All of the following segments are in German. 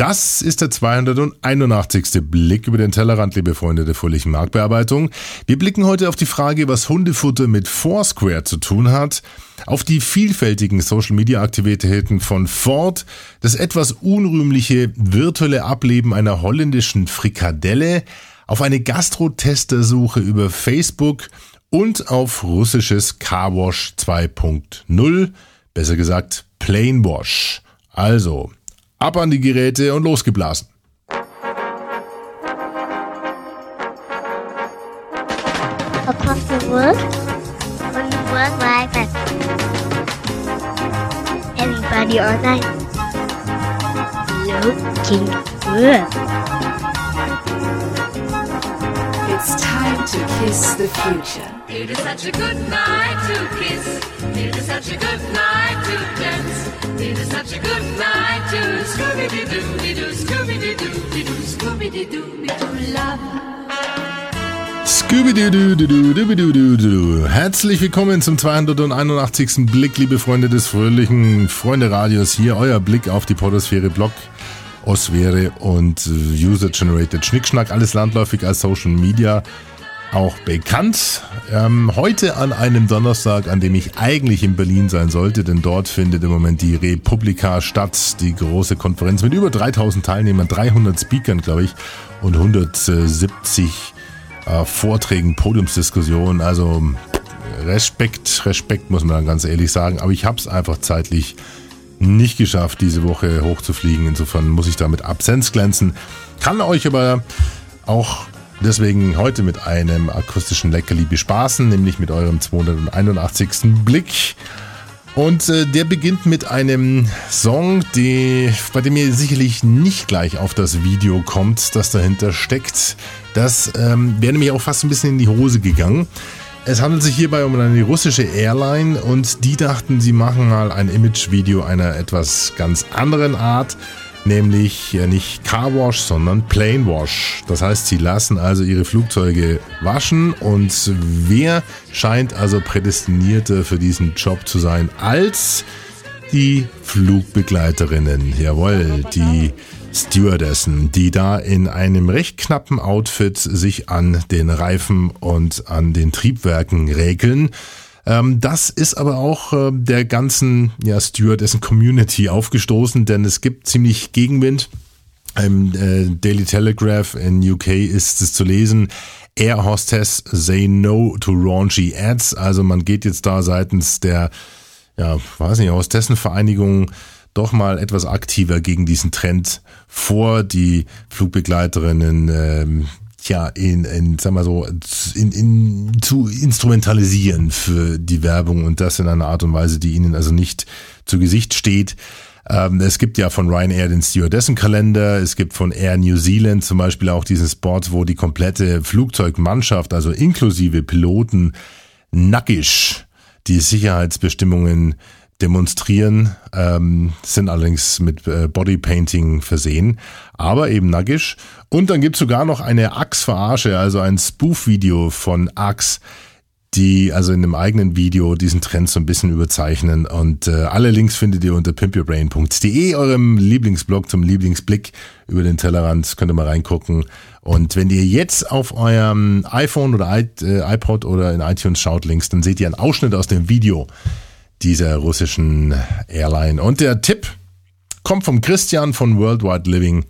Das ist der 281. Blick über den Tellerrand, liebe Freunde der fröhlichen Marktbearbeitung. Wir blicken heute auf die Frage, was Hundefutter mit Foursquare zu tun hat, auf die vielfältigen Social-Media-Aktivitäten von Ford, das etwas unrühmliche virtuelle Ableben einer holländischen Frikadelle, auf eine Gastro-Testersuche über Facebook und auf russisches Carwash 2.0, besser gesagt Plainwash. Also, Ab an die Geräte und losgeblasen. Across the world, on the World Wide Web. Everybody online. Looking good. It's time to kiss the future. It is such a good night to kiss. It is such a good night to dance. It is such a good night to Scooby-Doo-Doo, Scooby-Doo-Doo, Scooby-Doo-Doo, love. Scooby-Doo-Doo-Doo-Doo-Doo-Doo. Herzlich willkommen zum 281. Blick, liebe Freunde des fröhlichen Freunde-Radios. Hier euer Blick auf die Podosphäre Blog, Osphäre und User-Generated Schnickschnack. Alles landläufig als Social Media auch bekannt. Ähm, heute an einem Donnerstag, an dem ich eigentlich in Berlin sein sollte, denn dort findet im Moment die Republika statt, die große Konferenz mit über 3000 Teilnehmern, 300 Speakern, glaube ich, und 170 äh, Vorträgen, Podiumsdiskussionen. Also Respekt, Respekt muss man ganz ehrlich sagen. Aber ich habe es einfach zeitlich nicht geschafft, diese Woche hochzufliegen. Insofern muss ich da mit Absenz glänzen. Kann euch aber auch Deswegen heute mit einem akustischen Leckerli bespaßen, nämlich mit eurem 281. Blick. Und äh, der beginnt mit einem Song, die, bei dem ihr sicherlich nicht gleich auf das Video kommt, das dahinter steckt. Das ähm, wäre nämlich auch fast ein bisschen in die Hose gegangen. Es handelt sich hierbei um eine russische Airline und die dachten, sie machen mal ein Imagevideo einer etwas ganz anderen Art nämlich nicht Carwash, sondern Planewash. Das heißt, sie lassen also ihre Flugzeuge waschen und wer scheint also prädestinierter für diesen Job zu sein als die Flugbegleiterinnen. Jawohl, die Stewardessen, die da in einem recht knappen Outfit sich an den Reifen und an den Triebwerken räkeln. Ähm, das ist aber auch äh, der ganzen ja, Stewardessen-Community aufgestoßen, denn es gibt ziemlich Gegenwind. Im äh, Daily Telegraph in UK ist es zu lesen, Air Hostess say no to raunchy ads. Also man geht jetzt da seitens der, ja, weiß nicht, Hostessenvereinigung doch mal etwas aktiver gegen diesen Trend vor. Die Flugbegleiterinnen ähm, ja, in, in sag mal so, in, in, zu instrumentalisieren für die Werbung und das in einer Art und Weise, die ihnen also nicht zu Gesicht steht. Ähm, es gibt ja von Ryanair den Stewardessen-Kalender, es gibt von Air New Zealand zum Beispiel auch diesen Spot, wo die komplette Flugzeugmannschaft, also inklusive Piloten, nackig die Sicherheitsbestimmungen demonstrieren, ähm, sind allerdings mit äh, Bodypainting versehen, aber eben nackig. Und dann gibt's sogar noch eine Axe-Verarsche, also ein Spoof-Video von Axe, die also in einem eigenen Video diesen Trend so ein bisschen überzeichnen. Und äh, alle Links findet ihr unter pimpyourbrain.de, eurem Lieblingsblog zum Lieblingsblick über den Tellerrand. Könnt ihr mal reingucken. Und wenn ihr jetzt auf eurem iPhone oder äh, iPod oder in iTunes schaut links, dann seht ihr einen Ausschnitt aus dem Video dieser russischen Airline. Und der Tipp kommt vom Christian von Worldwide Living.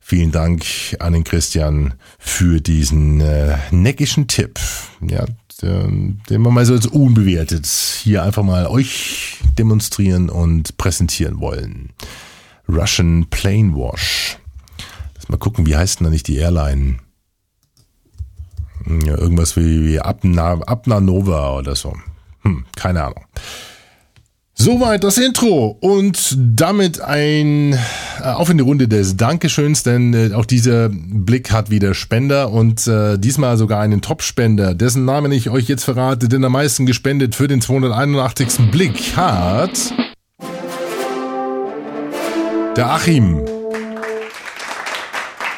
Vielen Dank an den Christian für diesen äh, neckischen Tipp. Ja, den, den wir mal so als unbewertet hier einfach mal euch demonstrieren und präsentieren wollen. Russian Plane Wash. Lass mal gucken, wie heißt denn da nicht die Airline? Ja, irgendwas wie, wie Abna, Abna Nova oder so. Hm, keine Ahnung. Soweit das Intro und damit ein äh, auf in die Runde des Dankeschöns, denn äh, auch dieser Blick hat wieder Spender und äh, diesmal sogar einen Top-Spender, dessen Namen ich euch jetzt verrate, denn am meisten gespendet für den 281. Blick hat der Achim.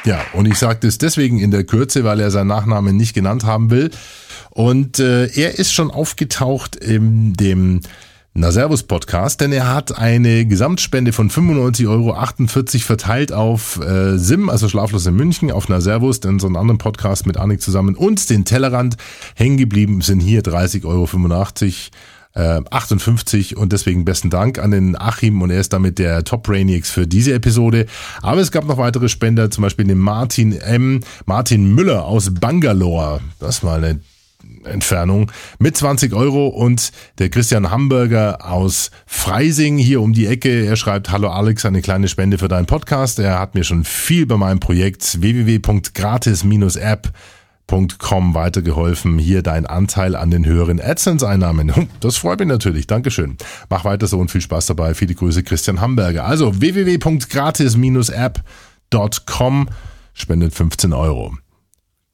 Ja, und ich sage das deswegen in der Kürze, weil er seinen Nachnamen nicht genannt haben will. Und äh, er ist schon aufgetaucht in dem Na Servus Podcast, denn er hat eine Gesamtspende von 95,48 Euro verteilt auf äh, SIM, also Schlaflos in München, auf Na Servus, denn so einen anderen Podcast mit Annik zusammen und den Tellerrand. Hängen geblieben sind hier 30,85 Euro. 58 und deswegen besten Dank an den Achim und er ist damit der Top Brainiacs für diese Episode. Aber es gab noch weitere Spender, zum Beispiel den Martin M. Martin Müller aus Bangalore. Das war eine Entfernung mit 20 Euro und der Christian Hamburger aus Freising hier um die Ecke. Er schreibt, hallo Alex, eine kleine Spende für deinen Podcast. Er hat mir schon viel bei meinem Projekt www.gratis-app.com weitergeholfen. Hier dein Anteil an den höheren AdSense-Einnahmen. Das freut mich natürlich. Dankeschön. Mach weiter so und viel Spaß dabei. Viele Grüße, Christian Hamburger. Also www.gratis-app.com spendet 15 Euro.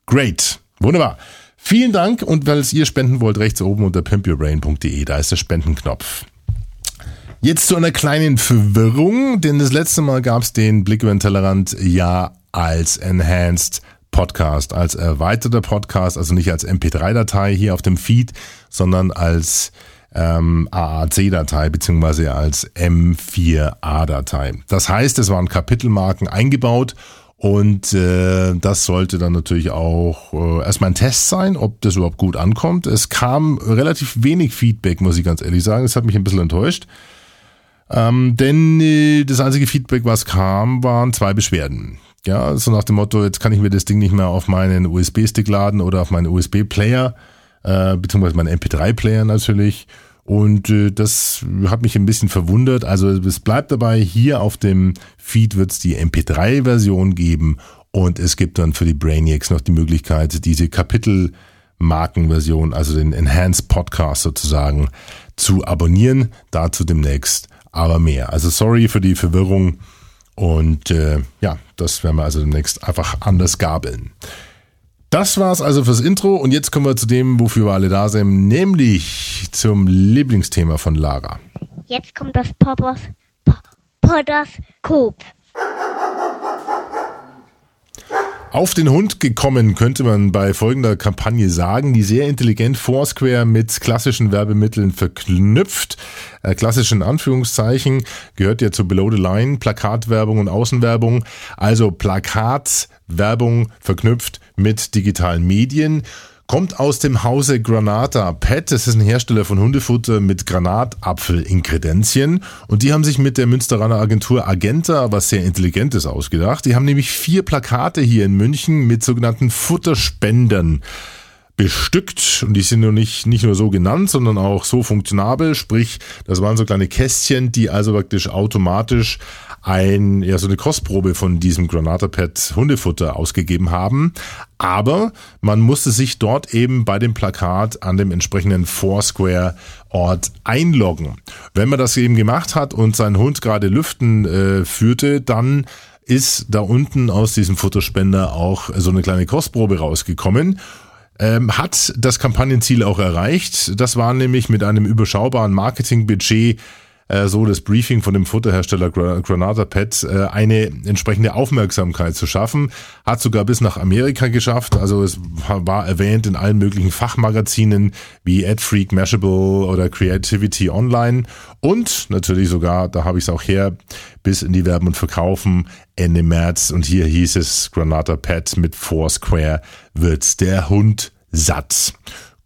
Great. Wunderbar. Vielen Dank und weil ihr spenden wollt, rechts oben unter pimpyourbrain.de, da ist der Spendenknopf. Jetzt zu einer kleinen Verwirrung, denn das letzte Mal gab es den Blick über den Tellerrand ja als Enhanced Podcast, als erweiterter Podcast, also nicht als MP3-Datei hier auf dem Feed, sondern als ähm, AAC-Datei beziehungsweise als M4A-Datei. Das heißt, es waren Kapitelmarken eingebaut und äh, das sollte dann natürlich auch äh, erstmal ein Test sein, ob das überhaupt gut ankommt. Es kam relativ wenig Feedback, muss ich ganz ehrlich sagen. Das hat mich ein bisschen enttäuscht. Ähm, denn äh, das einzige Feedback, was kam, waren zwei Beschwerden. Ja, so nach dem Motto, jetzt kann ich mir das Ding nicht mehr auf meinen USB-Stick laden oder auf meinen USB-Player, äh, beziehungsweise meinen MP3-Player natürlich. Und äh, das hat mich ein bisschen verwundert. Also es bleibt dabei, hier auf dem Feed wird es die MP3-Version geben und es gibt dann für die Brainiacs noch die Möglichkeit, diese Kapitelmarkenversion, also den Enhanced Podcast sozusagen, zu abonnieren. Dazu demnächst aber mehr. Also sorry für die Verwirrung und äh, ja, das werden wir also demnächst einfach anders gabeln. Das war's also fürs Intro und jetzt kommen wir zu dem, wofür wir alle da sind, nämlich zum Lieblingsthema von Lara. Jetzt kommt das Poppers, Podoskop. Auf den Hund gekommen, könnte man bei folgender Kampagne sagen, die sehr intelligent Foursquare mit klassischen Werbemitteln verknüpft. Äh, klassischen Anführungszeichen gehört ja zu Below the Line, Plakatwerbung und Außenwerbung. Also Plakatwerbung verknüpft mit digitalen Medien kommt aus dem Hause Granata Pet. Das ist ein Hersteller von Hundefutter mit Granatapfel-Inkredenzien. Und die haben sich mit der Münsteraner Agentur Agenta was sehr Intelligentes ausgedacht. Die haben nämlich vier Plakate hier in München mit sogenannten Futterspendern bestückt und die sind nur nicht, nicht nur so genannt, sondern auch so funktionabel, sprich, das waren so kleine Kästchen, die also praktisch automatisch ein, ja, so eine Kostprobe von diesem Granata Pet Hundefutter ausgegeben haben. Aber man musste sich dort eben bei dem Plakat an dem entsprechenden Foursquare Ort einloggen. Wenn man das eben gemacht hat und seinen Hund gerade lüften äh, führte, dann ist da unten aus diesem Futterspender auch so eine kleine Kostprobe rausgekommen ähm, hat das Kampagnenziel auch erreicht. Das war nämlich mit einem überschaubaren Marketingbudget äh, so das Briefing von dem Futterhersteller Granada Pet, äh, eine entsprechende Aufmerksamkeit zu schaffen. Hat sogar bis nach Amerika geschafft. Also es war erwähnt in allen möglichen Fachmagazinen wie AdFreak, Mashable oder Creativity Online. Und natürlich sogar, da habe ich es auch her, bis in die Werben und Verkaufen Ende März. Und hier hieß es, Granada Pet mit Foursquare wird der Hund satt.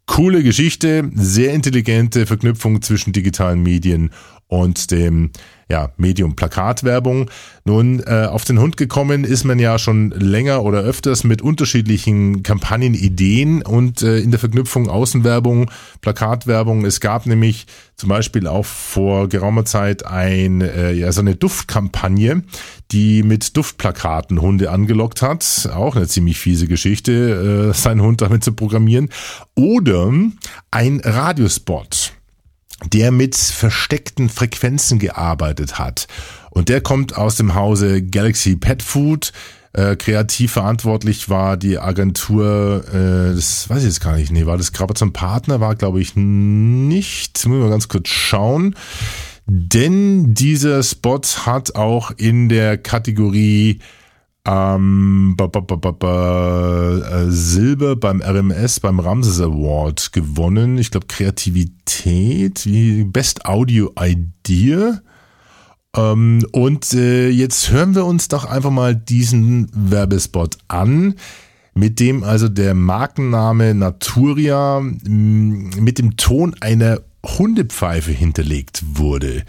Coole Geschichte, sehr intelligente Verknüpfung zwischen digitalen Medien und dem ja, Medium Plakatwerbung. Nun, äh, auf den Hund gekommen ist man ja schon länger oder öfters mit unterschiedlichen Kampagnenideen und äh, in der Verknüpfung Außenwerbung, Plakatwerbung. Es gab nämlich zum Beispiel auch vor geraumer Zeit ein, äh, ja, so eine Duftkampagne, die mit Duftplakaten Hunde angelockt hat. Auch eine ziemlich fiese Geschichte, äh, seinen Hund damit zu programmieren. Oder ein Radiospot der mit versteckten Frequenzen gearbeitet hat. Und der kommt aus dem Hause Galaxy Pet Food. Äh, kreativ verantwortlich war die Agentur, äh, das weiß ich jetzt gar nicht, nee, war das gerade zum Partner, war glaube ich nicht. Müssen wir ganz kurz schauen. Denn dieser Spot hat auch in der Kategorie ähm, ba, ba, ba, ba, äh, Silber beim RMS, beim Ramses Award gewonnen. Ich glaube Kreativität, wie Best Audio Idea. Ähm, und äh, jetzt hören wir uns doch einfach mal diesen Werbespot an, mit dem also der Markenname Naturia mh, mit dem Ton einer Hundepfeife hinterlegt wurde.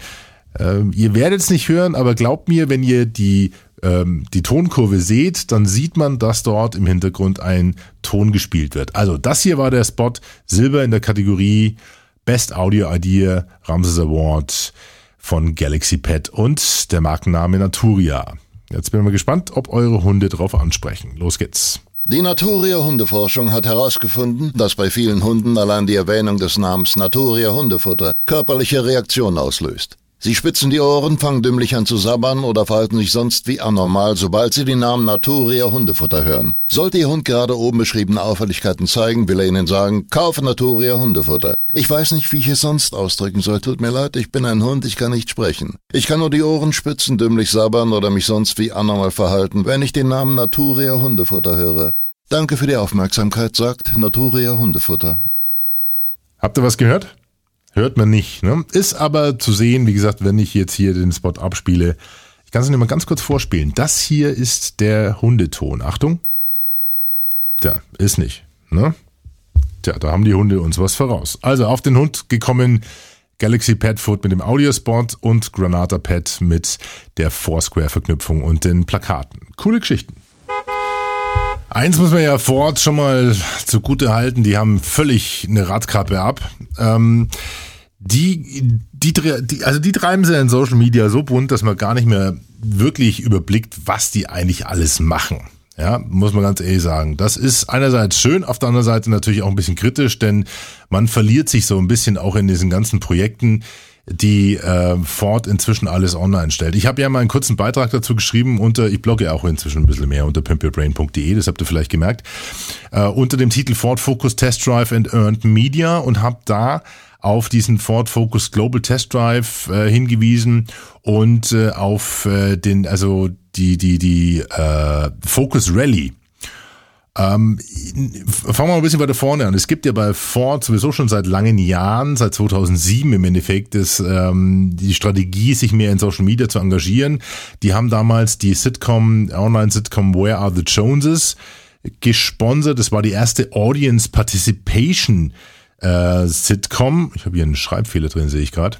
Ähm, ihr werdet es nicht hören, aber glaubt mir, wenn ihr die, ähm, die Tonkurve seht, dann sieht man, dass dort im Hintergrund ein Ton gespielt wird. Also das hier war der Spot Silber in der Kategorie Best Audio Idea Ramses Award von Galaxy Pet und der Markenname Naturia. Jetzt bin ich mal gespannt, ob eure Hunde drauf ansprechen. Los geht's. Die Naturia Hundeforschung hat herausgefunden, dass bei vielen Hunden allein die Erwähnung des Namens Naturia Hundefutter körperliche Reaktionen auslöst. Sie spitzen die Ohren, fangen dümmlich an zu sabbern oder verhalten sich sonst wie anormal, sobald sie den Namen Naturia Hundefutter hören. Sollte Ihr Hund gerade oben beschriebene Auffälligkeiten zeigen, will er Ihnen sagen, kaufe Naturia Hundefutter. Ich weiß nicht, wie ich es sonst ausdrücken soll. Tut mir leid, ich bin ein Hund, ich kann nicht sprechen. Ich kann nur die Ohren spitzen, dümmlich sabbern oder mich sonst wie anormal verhalten, wenn ich den Namen Naturia Hundefutter höre. Danke für die Aufmerksamkeit, sagt Naturia Hundefutter. Habt ihr was gehört? Hört man nicht. Ne? Ist aber zu sehen, wie gesagt, wenn ich jetzt hier den Spot abspiele. Ich kann es nur mal ganz kurz vorspielen. Das hier ist der Hundeton. Achtung. Tja, ist nicht. Ne? Tja, da haben die Hunde uns was voraus. Also auf den Hund gekommen Galaxy Pet Foot mit dem Audiospot und Granata Pet mit der Foursquare-Verknüpfung und den Plakaten. Coole Geschichten. Eins muss man ja vor Ort schon mal zugute halten, die haben völlig eine Radkappe ab. Ähm, die, die, die, also die treiben sie in Social Media so bunt, dass man gar nicht mehr wirklich überblickt, was die eigentlich alles machen. Ja, muss man ganz ehrlich sagen. Das ist einerseits schön, auf der anderen Seite natürlich auch ein bisschen kritisch, denn man verliert sich so ein bisschen auch in diesen ganzen Projekten, die äh, Ford inzwischen alles online stellt. Ich habe ja mal einen kurzen Beitrag dazu geschrieben unter, ich blogge auch inzwischen ein bisschen mehr unter pimpyourbrain.de, das habt ihr vielleicht gemerkt, äh, unter dem Titel Ford Focus Test Drive and Earned Media und habe da auf diesen Ford Focus Global Test Drive äh, hingewiesen und äh, auf äh, den, also die, die, die äh, Focus Rally ähm, fangen wir mal ein bisschen weiter vorne an. Es gibt ja bei Ford sowieso schon seit langen Jahren, seit 2007 im Endeffekt, das, ähm, die Strategie, sich mehr in Social Media zu engagieren. Die haben damals die Sitcom, Online-Sitcom Where Are the Joneses gesponsert. Das war die erste Audience Participation äh, Sitcom. Ich habe hier einen Schreibfehler drin, sehe ich gerade.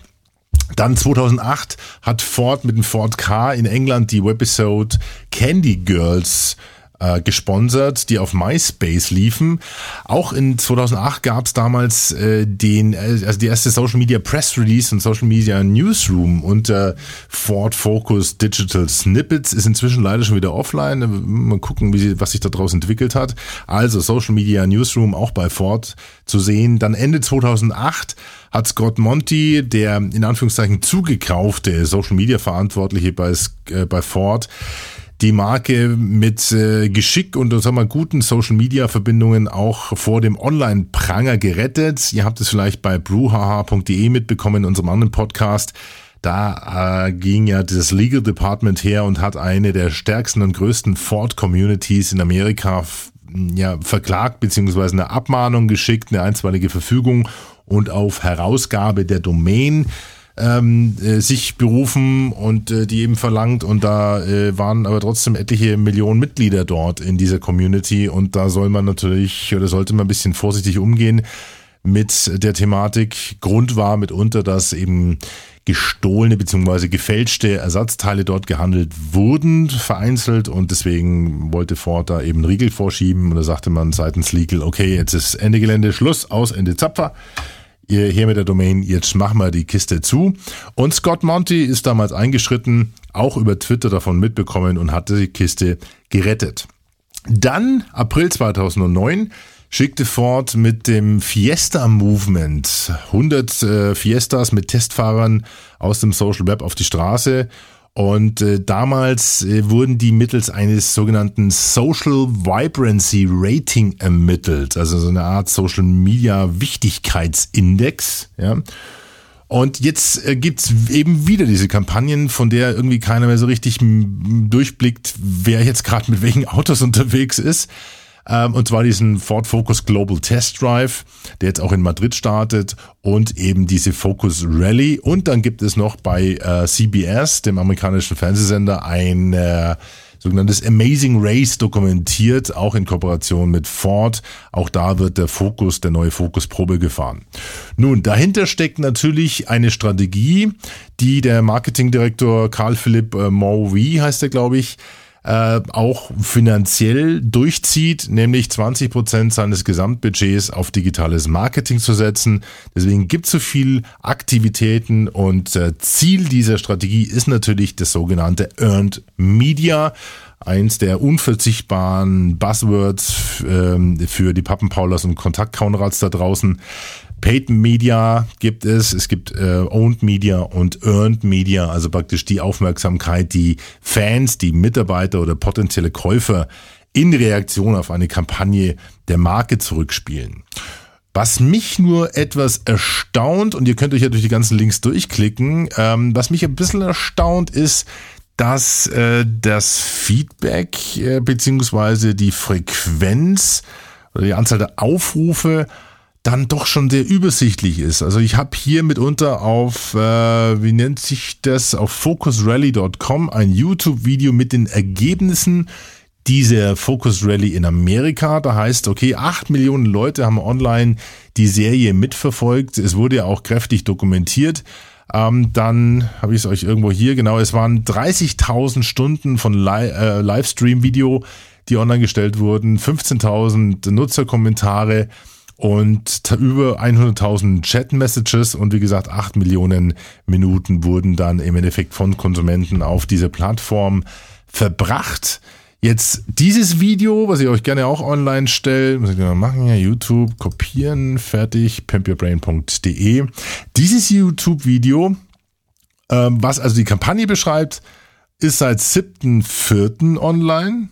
Dann 2008 hat Ford mit dem Ford Car in England die Webisode Candy Girls äh, gesponsert, die auf MySpace liefen. Auch in 2008 gab es damals äh, den, äh, also die erste Social Media Press Release und Social Media Newsroom unter Ford Focus Digital Snippets ist inzwischen leider schon wieder offline. Mal gucken, wie sie, was sich daraus entwickelt hat. Also Social Media Newsroom auch bei Ford zu sehen. Dann Ende 2008 hat Scott Monty, der in Anführungszeichen zugekaufte Social Media Verantwortliche bei, äh, bei Ford, die Marke mit äh, Geschick und sagen wir, guten Social Media Verbindungen auch vor dem Online-Pranger gerettet. Ihr habt es vielleicht bei bruhaha.de mitbekommen in unserem anderen Podcast. Da äh, ging ja das Legal Department her und hat eine der stärksten und größten Ford-Communities in Amerika ja, verklagt beziehungsweise eine Abmahnung geschickt, eine einstweilige Verfügung und auf Herausgabe der Domain ähm, äh, sich berufen und äh, die eben verlangt und da äh, waren aber trotzdem etliche Millionen Mitglieder dort in dieser Community und da soll man natürlich oder sollte man ein bisschen vorsichtig umgehen mit der Thematik. Grund war mitunter, dass eben gestohlene bzw. gefälschte Ersatzteile dort gehandelt wurden, vereinzelt und deswegen wollte Ford da eben Riegel vorschieben und da sagte man seitens Legal, okay, jetzt ist Ende Gelände, Schluss, aus, Ende Zapfer hier mit der Domain, jetzt machen wir die Kiste zu. Und Scott Monty ist damals eingeschritten, auch über Twitter davon mitbekommen und hatte die Kiste gerettet. Dann, April 2009, schickte Ford mit dem Fiesta Movement 100 äh, Fiestas mit Testfahrern aus dem Social Web auf die Straße und äh, damals äh, wurden die mittels eines sogenannten Social Vibrancy Rating ermittelt, also so eine Art Social Media Wichtigkeitsindex. Ja. Und jetzt äh, gibt's eben wieder diese Kampagnen, von der irgendwie keiner mehr so richtig durchblickt, wer jetzt gerade mit welchen Autos unterwegs ist. Ähm, und zwar diesen Ford Focus Global Test Drive, der jetzt auch in Madrid startet und eben diese Focus Rally. Und dann gibt es noch bei äh, CBS, dem amerikanischen Fernsehsender, ein äh, sogenanntes Amazing Race dokumentiert, auch in Kooperation mit Ford. Auch da wird der Focus, der neue Focus Probe gefahren. Nun, dahinter steckt natürlich eine Strategie, die der Marketingdirektor Karl Philipp äh, Morvey heißt er, glaube ich, äh, auch finanziell durchzieht, nämlich 20 Prozent seines Gesamtbudgets auf digitales Marketing zu setzen. Deswegen gibt es so viel Aktivitäten und äh, Ziel dieser Strategie ist natürlich das sogenannte Earned Media eins der unverzichtbaren Buzzwords ähm, für die Pappenpaulers und Kontaktkaunrads da draußen. Paid Media gibt es, es gibt äh, Owned Media und Earned Media, also praktisch die Aufmerksamkeit, die Fans, die Mitarbeiter oder potenzielle Käufer in Reaktion auf eine Kampagne der Marke zurückspielen. Was mich nur etwas erstaunt, und ihr könnt euch ja durch die ganzen Links durchklicken, ähm, was mich ein bisschen erstaunt ist, dass äh, das Feedback äh, beziehungsweise die Frequenz oder die Anzahl der Aufrufe dann doch schon sehr übersichtlich ist. Also ich habe hier mitunter auf, äh, wie nennt sich das, auf focusrally.com ein YouTube-Video mit den Ergebnissen dieser Focus Rally in Amerika. Da heißt, okay, acht Millionen Leute haben online die Serie mitverfolgt. Es wurde ja auch kräftig dokumentiert. Ähm, dann habe ich es euch irgendwo hier, genau, es waren 30.000 Stunden von Li äh, Livestream-Video, die online gestellt wurden, 15.000 Nutzerkommentare und über 100.000 Chat-Messages und wie gesagt 8 Millionen Minuten wurden dann im Endeffekt von Konsumenten auf diese Plattform verbracht. Jetzt dieses Video, was ich euch gerne auch online stelle, muss ich mal machen, ja, YouTube, kopieren, fertig, pimpyourbrain.de. Dieses YouTube-Video, ähm, was also die Kampagne beschreibt, ist seit 7.4. online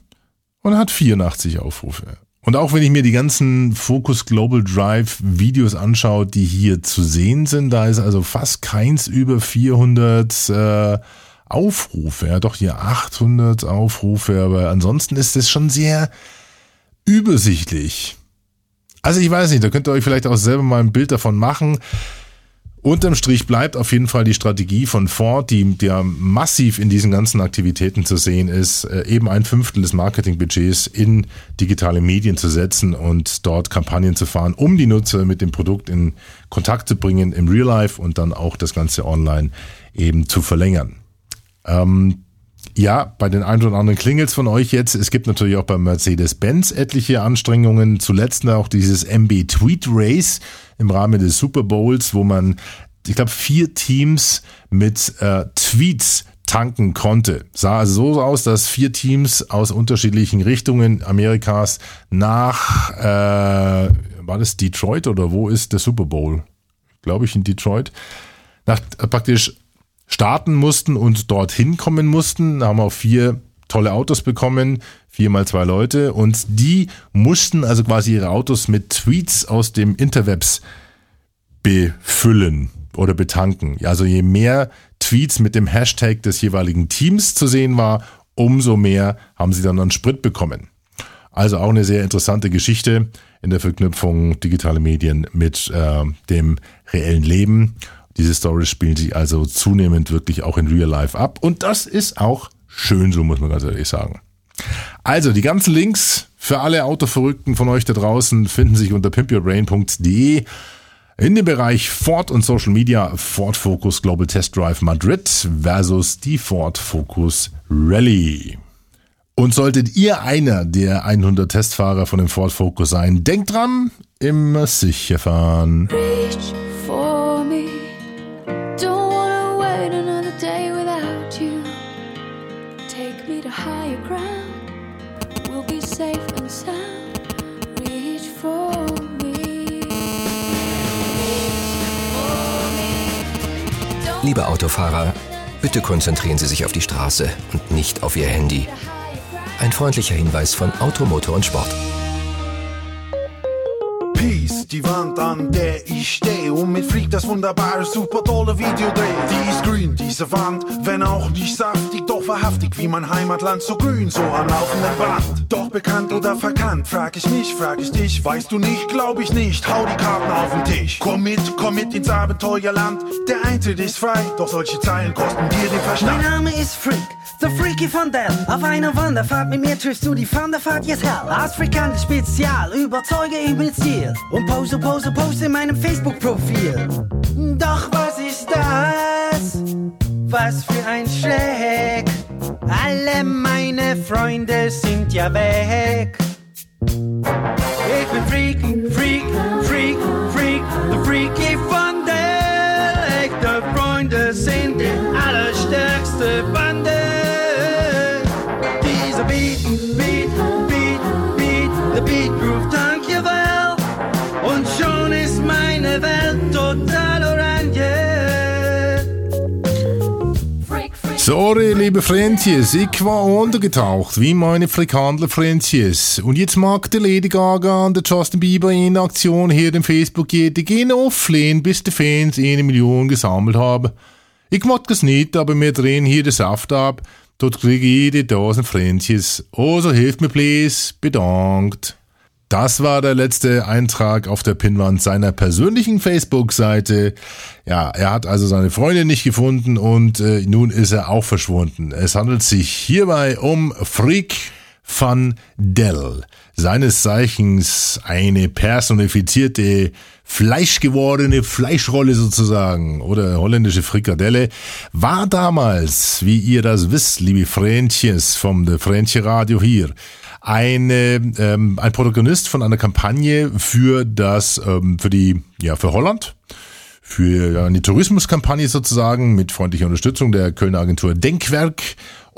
und hat 84 Aufrufe. Und auch wenn ich mir die ganzen Focus Global Drive Videos anschaue, die hier zu sehen sind, da ist also fast keins über 400 äh, Aufrufe. Ja, doch hier 800 Aufrufe, aber ansonsten ist es schon sehr übersichtlich. Also ich weiß nicht, da könnt ihr euch vielleicht auch selber mal ein Bild davon machen. Unterm Strich bleibt auf jeden Fall die Strategie von Ford, die, ja massiv in diesen ganzen Aktivitäten zu sehen ist, äh, eben ein Fünftel des Marketingbudgets in digitale Medien zu setzen und dort Kampagnen zu fahren, um die Nutzer mit dem Produkt in Kontakt zu bringen im Real Life und dann auch das Ganze online eben zu verlängern. Ähm, ja, bei den ein oder anderen klingels von euch jetzt. Es gibt natürlich auch bei Mercedes-Benz etliche Anstrengungen. Zuletzt auch dieses MB Tweet Race im Rahmen des Super Bowls, wo man, ich glaube, vier Teams mit äh, Tweets tanken konnte. Sah also so aus, dass vier Teams aus unterschiedlichen Richtungen Amerikas nach, äh, war das Detroit oder wo ist der Super Bowl? Glaube ich in Detroit. Nach äh, praktisch starten mussten und dorthin kommen mussten. Da haben wir auch vier tolle Autos bekommen, vier mal zwei Leute und die mussten also quasi ihre Autos mit Tweets aus dem Interwebs befüllen oder betanken. Also je mehr Tweets mit dem Hashtag des jeweiligen Teams zu sehen war, umso mehr haben sie dann an Sprit bekommen. Also auch eine sehr interessante Geschichte in der Verknüpfung digitale Medien mit äh, dem reellen Leben. Diese Stories spielen sich also zunehmend wirklich auch in Real Life ab. Und das ist auch schön, so muss man ganz ehrlich sagen. Also, die ganzen Links für alle Autoverrückten von euch da draußen finden sich unter pimpyourbrain.de. In dem Bereich Ford und Social Media Ford Focus Global Test Drive Madrid versus die Ford Focus Rally. Und solltet ihr einer der 100 Testfahrer von dem Ford Focus sein, denkt dran, immer sicher fahren. reach to higher ground. We'll be safe and sound. Reach for me. Liebe Autofahrer, bitte konzentrieren Sie sich auf die Straße und nicht auf Ihr Handy. Ein freundlicher Hinweis von Automotor und Sport. Peace, die Wand, an der ich stehe und mit Freak das wunderbare, super tolle Video drehe. Die ist grün, diese Wand, wenn auch nicht saftig, doch wahrhaftig, wie mein Heimatland so grün, so am laufenden Band. Doch bekannt oder verkannt, frag ich mich, frag ich dich, weißt du nicht, glaub ich nicht, hau die Karten auf den Tisch. Komm mit, komm mit ins Abenteuerland, der Eintritt ist frei, doch solche Zeilen kosten dir den Verstand. Mein Name ist Freak, the Freaky von Dell. Auf einer Wanderfahrt mit mir triffst du die Wanderfahrt jetzt hell. Afrikanisch Spezial, überzeuge ich mit Stil. Und pose, pose, pose in meinem Facebook-Profil. Doch was ist das? Was für ein Schreck. Alle meine Freunde sind ja weg. Ich bin Freak, Freak, Sorry, liebe Freundjes, ich war untergetaucht, wie meine Frikandler-Freundjes. Und jetzt mag der Lady Gaga und der Justin Bieber in Aktion hier im Facebook jede gehen auflehnen, bis die Fans eine Million gesammelt haben. Ich mag das nicht, aber wir drehen hier den Saft ab. Dort kriege ich jede Dosen Freundjes. Also hilft mir please. Bedankt. Das war der letzte Eintrag auf der Pinnwand seiner persönlichen Facebook-Seite. Ja, er hat also seine Freundin nicht gefunden und äh, nun ist er auch verschwunden. Es handelt sich hierbei um Freak van Dell. Seines Zeichens eine personifizierte, fleischgewordene Fleischrolle sozusagen oder holländische Frikadelle, war damals, wie ihr das wisst, liebe Fräntjes vom de Fräntje Radio hier, eine, ähm, ein Protagonist von einer Kampagne für das, ähm, für die, ja, für Holland, für eine Tourismuskampagne sozusagen mit freundlicher Unterstützung der Kölner Agentur Denkwerk.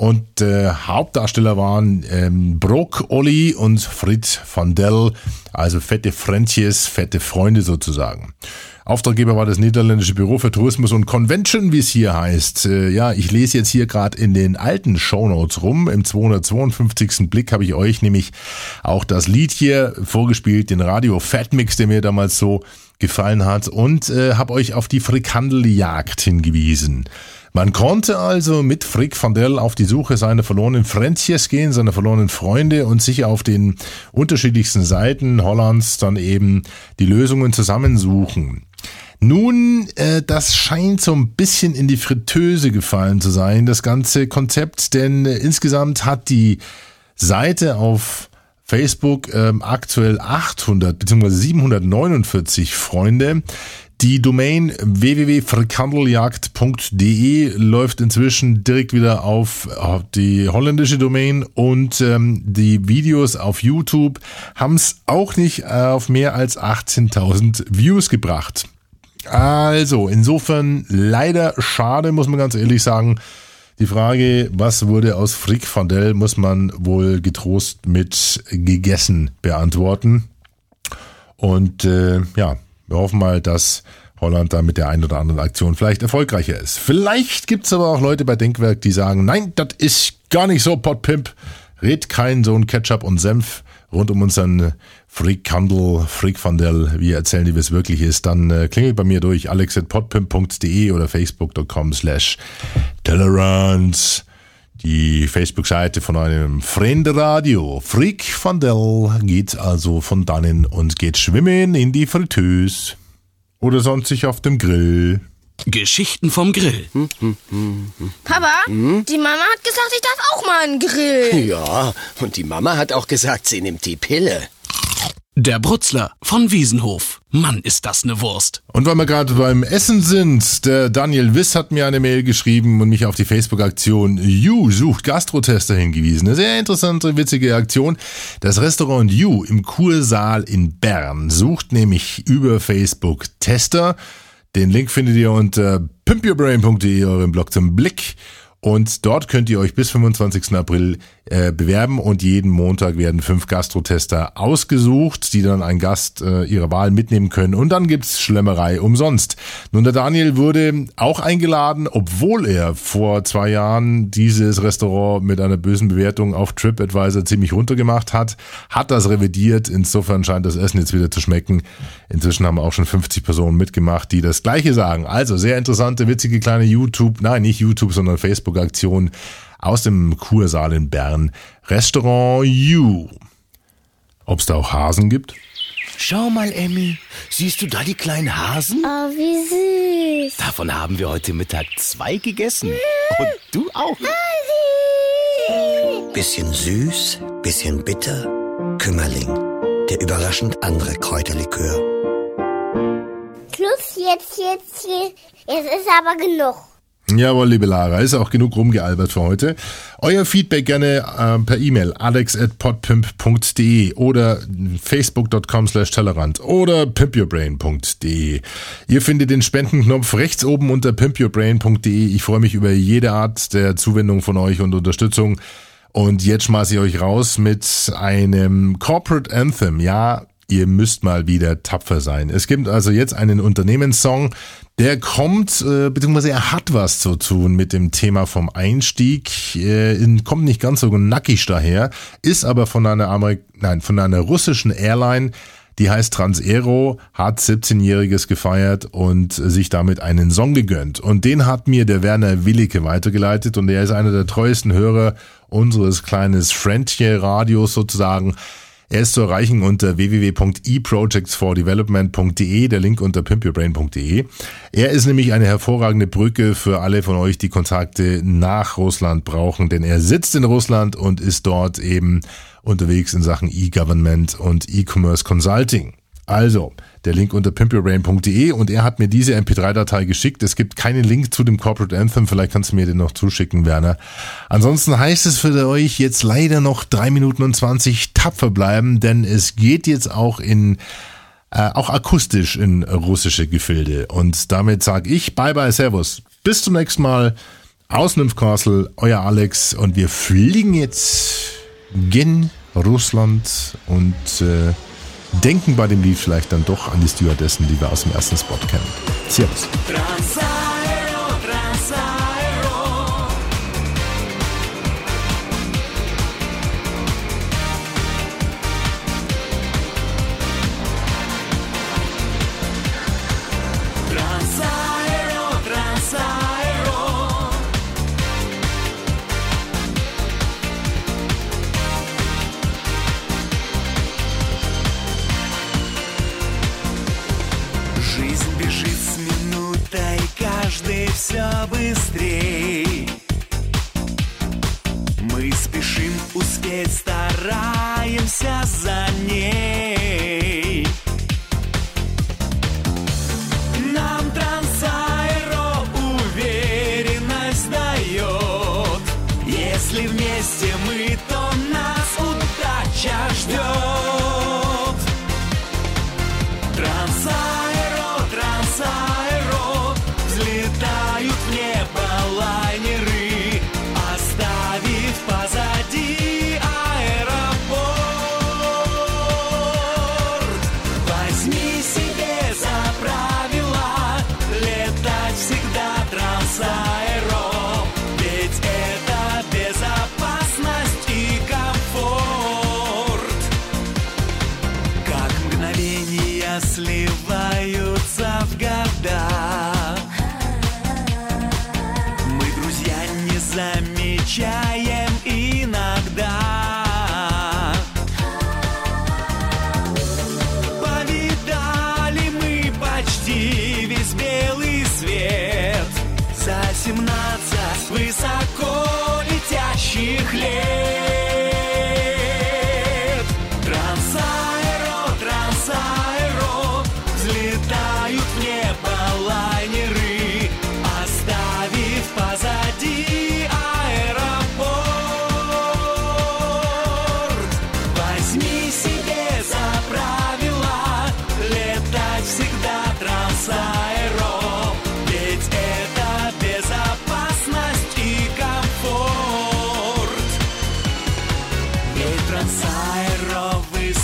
Und äh, Hauptdarsteller waren ähm, Brock, Olli und Fritz van Dell, also fette Frentjes, fette Freunde sozusagen. Auftraggeber war das niederländische Büro für Tourismus und Convention, wie es hier heißt. Äh, ja, ich lese jetzt hier gerade in den alten Shownotes rum. Im 252. Blick habe ich euch nämlich auch das Lied hier vorgespielt, den Radio Fat Mix, der mir damals so gefallen hat und äh, habe euch auf die Frikandeljagd hingewiesen. Man konnte also mit Frick van Dell auf die Suche seiner verlorenen Frentjes gehen, seiner verlorenen Freunde und sich auf den unterschiedlichsten Seiten Hollands dann eben die Lösungen zusammensuchen. Nun, äh, das scheint so ein bisschen in die Fritteuse gefallen zu sein, das ganze Konzept, denn äh, insgesamt hat die Seite auf Facebook ähm, aktuell 800 bzw. 749 Freunde. Die Domain www.frikandeljagd.de läuft inzwischen direkt wieder auf, auf die holländische Domain und ähm, die Videos auf YouTube haben es auch nicht auf mehr als 18.000 Views gebracht. Also, insofern leider schade, muss man ganz ehrlich sagen. Die Frage, was wurde aus Frick van Dell, muss man wohl getrost mit gegessen beantworten. Und äh, ja, wir hoffen mal, dass Holland da mit der einen oder anderen Aktion vielleicht erfolgreicher ist. Vielleicht gibt's aber auch Leute bei Denkwerk, die sagen, nein, das ist gar nicht so, Potpimp. Red kein so ein Ketchup und Senf rund um unseren Freakhandel, Freakfandel. Wir erzählen dir, wie es wirklich ist. Dann äh, klingelt bei mir durch alex.potpimp.de oder facebook.com slash tolerance. Die Facebook-Seite von einem Freunde-Radio. Freak van Dell geht also von dannen und geht schwimmen in die Fritteuse. Oder sonst sich auf dem Grill. Geschichten vom Grill. Papa, die Mama hat gesagt, ich darf auch mal einen Grill. Ja, und die Mama hat auch gesagt, sie nimmt die Pille. Der Brutzler von Wiesenhof. Mann, ist das ne Wurst. Und weil wir gerade beim Essen sind, der Daniel Wiss hat mir eine Mail geschrieben und mich auf die Facebook-Aktion You sucht Gastrotester hingewiesen. Eine sehr interessante, witzige Aktion. Das Restaurant You im Kursaal in Bern sucht nämlich über Facebook Tester. Den Link findet ihr unter pimpyourbrain.de, eurem Blog zum Blick. Und dort könnt ihr euch bis 25. April äh, bewerben und jeden Montag werden fünf Gastrotester ausgesucht, die dann einen Gast äh, ihrer Wahl mitnehmen können. Und dann gibt's Schlemmerei umsonst. Nun, der Daniel wurde auch eingeladen, obwohl er vor zwei Jahren dieses Restaurant mit einer bösen Bewertung auf TripAdvisor ziemlich runtergemacht hat, hat das revidiert. Insofern scheint das Essen jetzt wieder zu schmecken. Inzwischen haben auch schon 50 Personen mitgemacht, die das Gleiche sagen. Also sehr interessante, witzige kleine YouTube, nein, nicht YouTube, sondern Facebook-Aktion aus dem Kursaal in Bern. Restaurant You. Ob's da auch Hasen gibt? Schau mal, Emmy. Siehst du da die kleinen Hasen? Oh, wie süß. Davon haben wir heute Mittag zwei gegessen. Und du auch. Bisschen süß, bisschen bitter. Kümmerling. Der überraschend andere Kräuterlikör. Schluss jetzt, jetzt, jetzt. Jetzt ist aber genug. Jawohl, liebe Lara, ist auch genug rumgealbert für heute. Euer Feedback gerne ähm, per E-Mail alex.podpimp.de oder facebook.com slash Tellerrand oder pimpyourbrain.de. Ihr findet den Spendenknopf rechts oben unter pimpyourbrain.de. Ich freue mich über jede Art der Zuwendung von euch und Unterstützung. Und jetzt schmeiße ich euch raus mit einem Corporate Anthem. Ja, ihr müsst mal wieder tapfer sein. Es gibt also jetzt einen Unternehmenssong, der kommt, äh, beziehungsweise er hat was zu tun mit dem Thema vom Einstieg, äh, kommt nicht ganz so nackig daher, ist aber von einer Amerik nein, von einer russischen Airline, die heißt Transaero, hat 17-Jähriges gefeiert und sich damit einen Song gegönnt. Und den hat mir der Werner Willicke weitergeleitet und er ist einer der treuesten Hörer unseres kleines Friendje-Radios sozusagen. Er ist zu erreichen unter www.eprojectsfordevelopment.de, der Link unter pimpyourbrain.de. Er ist nämlich eine hervorragende Brücke für alle von euch, die Kontakte nach Russland brauchen, denn er sitzt in Russland und ist dort eben unterwegs in Sachen E-Government und E-Commerce Consulting. Also, der Link unter pimpyourbrain.de und er hat mir diese MP3-Datei geschickt. Es gibt keinen Link zu dem Corporate Anthem, vielleicht kannst du mir den noch zuschicken, Werner. Ansonsten heißt es für euch jetzt leider noch drei Minuten und zwanzig tapfer bleiben, denn es geht jetzt auch in äh, auch akustisch in russische Gefilde. Und damit sage ich Bye bye, Servus. Bis zum nächsten Mal aus Nymphcastle, euer Alex und wir fliegen jetzt gen Russland und äh, denken bei dem Lied vielleicht dann doch an die Stewardessen, die wir aus dem ersten Spot kennen. Servus. Жизнь бежит с минутой, каждый все быстрей. Мы спешим успеть, стараемся за ней.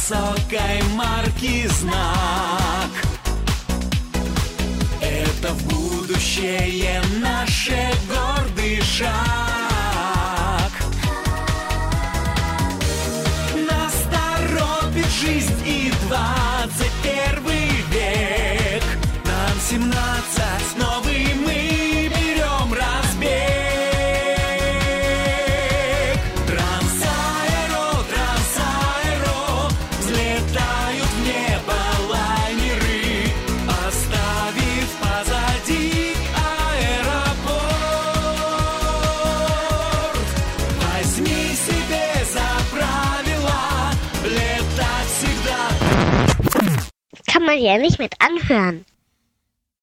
высокой марки знак. Это в будущее наше гордый шаг. volljährig mit anhören.